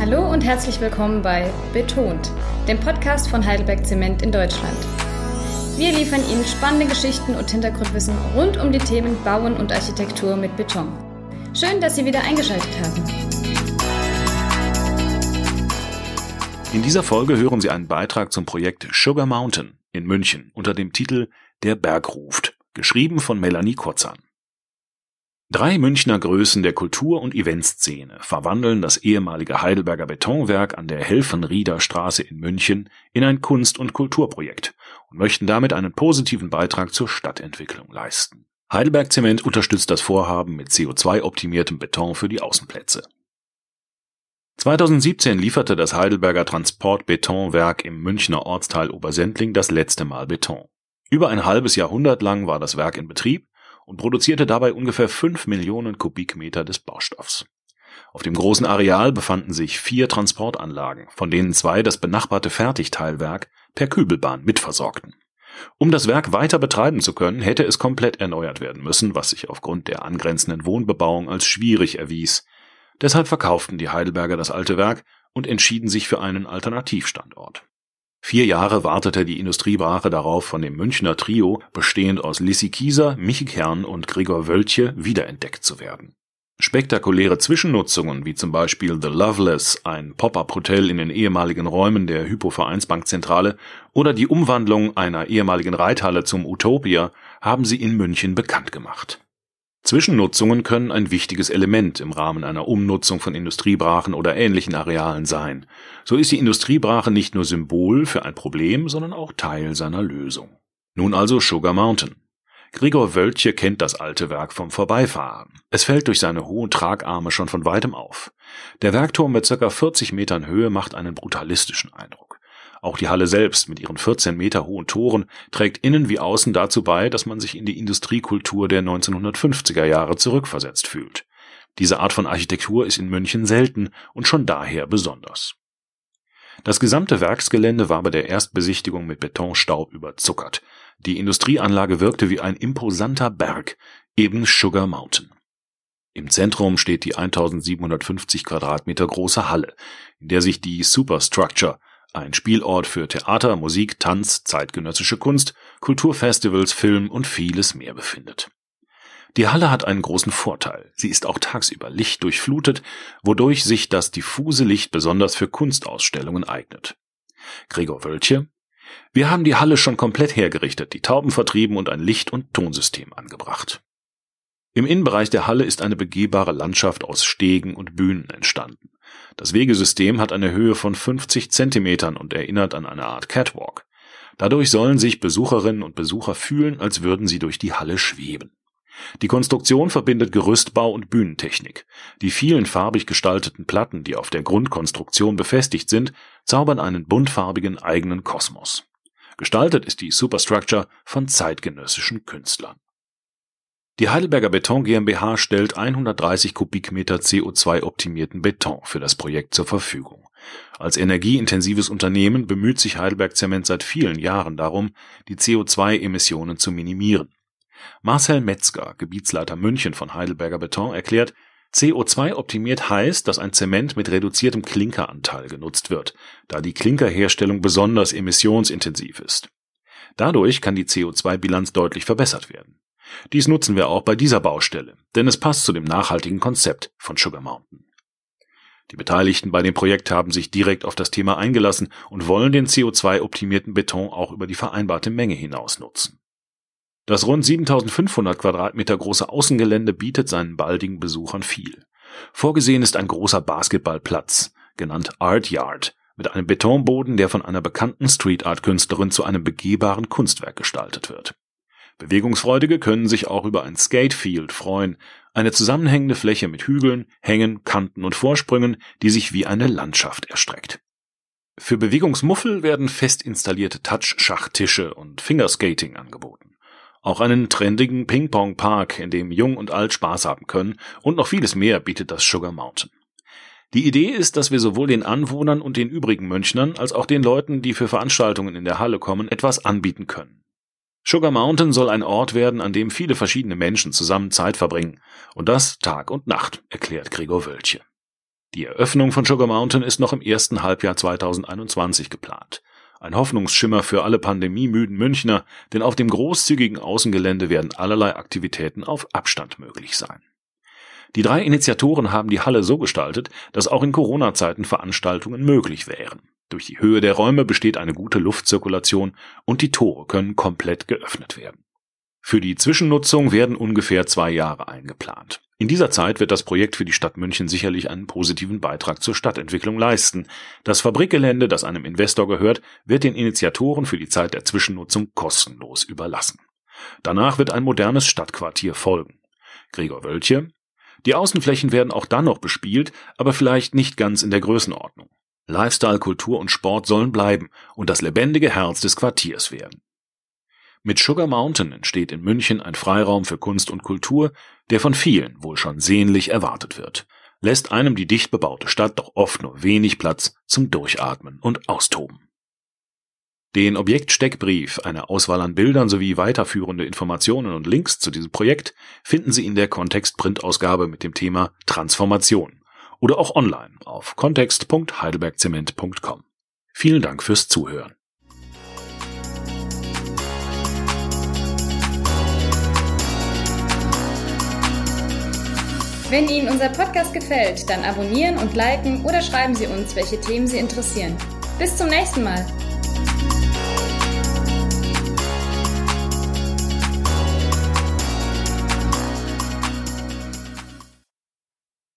Hallo und herzlich willkommen bei Betont, dem Podcast von Heidelberg Zement in Deutschland. Wir liefern Ihnen spannende Geschichten und Hintergrundwissen rund um die Themen Bauen und Architektur mit Beton. Schön, dass Sie wieder eingeschaltet haben. In dieser Folge hören Sie einen Beitrag zum Projekt Sugar Mountain in München unter dem Titel Der Berg ruft, geschrieben von Melanie Kotzan. Drei Münchner Größen der Kultur- und Eventszene verwandeln das ehemalige Heidelberger Betonwerk an der Helfenrieder Straße in München in ein Kunst- und Kulturprojekt und möchten damit einen positiven Beitrag zur Stadtentwicklung leisten. Heidelberg Zement unterstützt das Vorhaben mit CO2-optimiertem Beton für die Außenplätze. 2017 lieferte das Heidelberger Transport-Betonwerk im Münchner Ortsteil Obersendling das letzte Mal Beton. Über ein halbes Jahrhundert lang war das Werk in Betrieb und produzierte dabei ungefähr 5 Millionen Kubikmeter des Baustoffs. Auf dem großen Areal befanden sich vier Transportanlagen, von denen zwei das benachbarte Fertigteilwerk per Kübelbahn mitversorgten. Um das Werk weiter betreiben zu können, hätte es komplett erneuert werden müssen, was sich aufgrund der angrenzenden Wohnbebauung als schwierig erwies. Deshalb verkauften die Heidelberger das alte Werk und entschieden sich für einen Alternativstandort. Vier Jahre wartete die Industriebrache darauf, von dem Münchner Trio, bestehend aus Lissi Kieser, Michi Kern und Gregor Wöltje, wiederentdeckt zu werden. Spektakuläre Zwischennutzungen, wie zum Beispiel The Loveless, ein Pop-up-Hotel in den ehemaligen Räumen der Hypo-Vereinsbankzentrale, oder die Umwandlung einer ehemaligen Reithalle zum Utopia, haben sie in München bekannt gemacht. Zwischennutzungen können ein wichtiges Element im Rahmen einer Umnutzung von Industriebrachen oder ähnlichen Arealen sein. So ist die Industriebrache nicht nur Symbol für ein Problem, sondern auch Teil seiner Lösung. Nun also Sugar Mountain. Gregor Wöltje kennt das alte Werk vom Vorbeifahren. Es fällt durch seine hohen Tragarme schon von weitem auf. Der Werkturm mit ca. 40 Metern Höhe macht einen brutalistischen Eindruck. Auch die Halle selbst mit ihren 14 Meter hohen Toren trägt innen wie außen dazu bei, dass man sich in die Industriekultur der 1950er Jahre zurückversetzt fühlt. Diese Art von Architektur ist in München selten und schon daher besonders. Das gesamte Werksgelände war bei der Erstbesichtigung mit Betonstaub überzuckert. Die Industrieanlage wirkte wie ein imposanter Berg, eben Sugar Mountain. Im Zentrum steht die 1750 Quadratmeter große Halle, in der sich die Superstructure, ein Spielort für Theater, Musik, Tanz, zeitgenössische Kunst, Kulturfestivals, Film und vieles mehr befindet. Die Halle hat einen großen Vorteil. Sie ist auch tagsüber lichtdurchflutet, wodurch sich das diffuse Licht besonders für Kunstausstellungen eignet. Gregor Wöltje Wir haben die Halle schon komplett hergerichtet, die Tauben vertrieben und ein Licht- und Tonsystem angebracht. Im Innenbereich der Halle ist eine begehbare Landschaft aus Stegen und Bühnen entstanden. Das Wegesystem hat eine Höhe von 50 Zentimetern und erinnert an eine Art Catwalk. Dadurch sollen sich Besucherinnen und Besucher fühlen, als würden sie durch die Halle schweben. Die Konstruktion verbindet Gerüstbau und Bühnentechnik. Die vielen farbig gestalteten Platten, die auf der Grundkonstruktion befestigt sind, zaubern einen buntfarbigen eigenen Kosmos. Gestaltet ist die Superstructure von zeitgenössischen Künstlern. Die Heidelberger Beton GmbH stellt 130 Kubikmeter CO2-optimierten Beton für das Projekt zur Verfügung. Als energieintensives Unternehmen bemüht sich Heidelberg Zement seit vielen Jahren darum, die CO2-Emissionen zu minimieren. Marcel Metzger, Gebietsleiter München von Heidelberger Beton, erklärt, CO2-optimiert heißt, dass ein Zement mit reduziertem Klinkeranteil genutzt wird, da die Klinkerherstellung besonders emissionsintensiv ist. Dadurch kann die CO2-Bilanz deutlich verbessert werden. Dies nutzen wir auch bei dieser Baustelle, denn es passt zu dem nachhaltigen Konzept von Sugar Mountain. Die Beteiligten bei dem Projekt haben sich direkt auf das Thema eingelassen und wollen den CO2-optimierten Beton auch über die vereinbarte Menge hinaus nutzen. Das rund 7500 Quadratmeter große Außengelände bietet seinen baldigen Besuchern viel. Vorgesehen ist ein großer Basketballplatz, genannt Art Yard, mit einem Betonboden, der von einer bekannten Street Art Künstlerin zu einem begehbaren Kunstwerk gestaltet wird. Bewegungsfreudige können sich auch über ein Skatefield freuen, eine zusammenhängende Fläche mit Hügeln, Hängen, Kanten und Vorsprüngen, die sich wie eine Landschaft erstreckt. Für Bewegungsmuffel werden fest installierte Touch-Schachtische und Fingerskating angeboten. Auch einen trendigen Ping-Pong-Park, in dem Jung und Alt Spaß haben können und noch vieles mehr bietet das Sugar Mountain. Die Idee ist, dass wir sowohl den Anwohnern und den übrigen Mönchnern als auch den Leuten, die für Veranstaltungen in der Halle kommen, etwas anbieten können. Sugar Mountain soll ein Ort werden, an dem viele verschiedene Menschen zusammen Zeit verbringen. Und das Tag und Nacht, erklärt Gregor Wöltje. Die Eröffnung von Sugar Mountain ist noch im ersten Halbjahr 2021 geplant. Ein Hoffnungsschimmer für alle pandemiemüden Münchner, denn auf dem großzügigen Außengelände werden allerlei Aktivitäten auf Abstand möglich sein. Die drei Initiatoren haben die Halle so gestaltet, dass auch in Corona-Zeiten Veranstaltungen möglich wären. Durch die Höhe der Räume besteht eine gute Luftzirkulation und die Tore können komplett geöffnet werden. Für die Zwischennutzung werden ungefähr zwei Jahre eingeplant. In dieser Zeit wird das Projekt für die Stadt München sicherlich einen positiven Beitrag zur Stadtentwicklung leisten. Das Fabrikgelände, das einem Investor gehört, wird den Initiatoren für die Zeit der Zwischennutzung kostenlos überlassen. Danach wird ein modernes Stadtquartier folgen. Gregor Wölche. Die Außenflächen werden auch dann noch bespielt, aber vielleicht nicht ganz in der Größenordnung. Lifestyle, Kultur und Sport sollen bleiben und das lebendige Herz des Quartiers werden. Mit Sugar Mountain entsteht in München ein Freiraum für Kunst und Kultur, der von vielen wohl schon sehnlich erwartet wird, lässt einem die dicht bebaute Stadt doch oft nur wenig Platz zum Durchatmen und Austoben. Den Objektsteckbrief, eine Auswahl an Bildern sowie weiterführende Informationen und Links zu diesem Projekt finden Sie in der Kontext-Printausgabe mit dem Thema Transformation oder auch online auf kontext.heidelbergzement.com. Vielen Dank fürs Zuhören. Wenn Ihnen unser Podcast gefällt, dann abonnieren und liken oder schreiben Sie uns, welche Themen Sie interessieren. Bis zum nächsten Mal.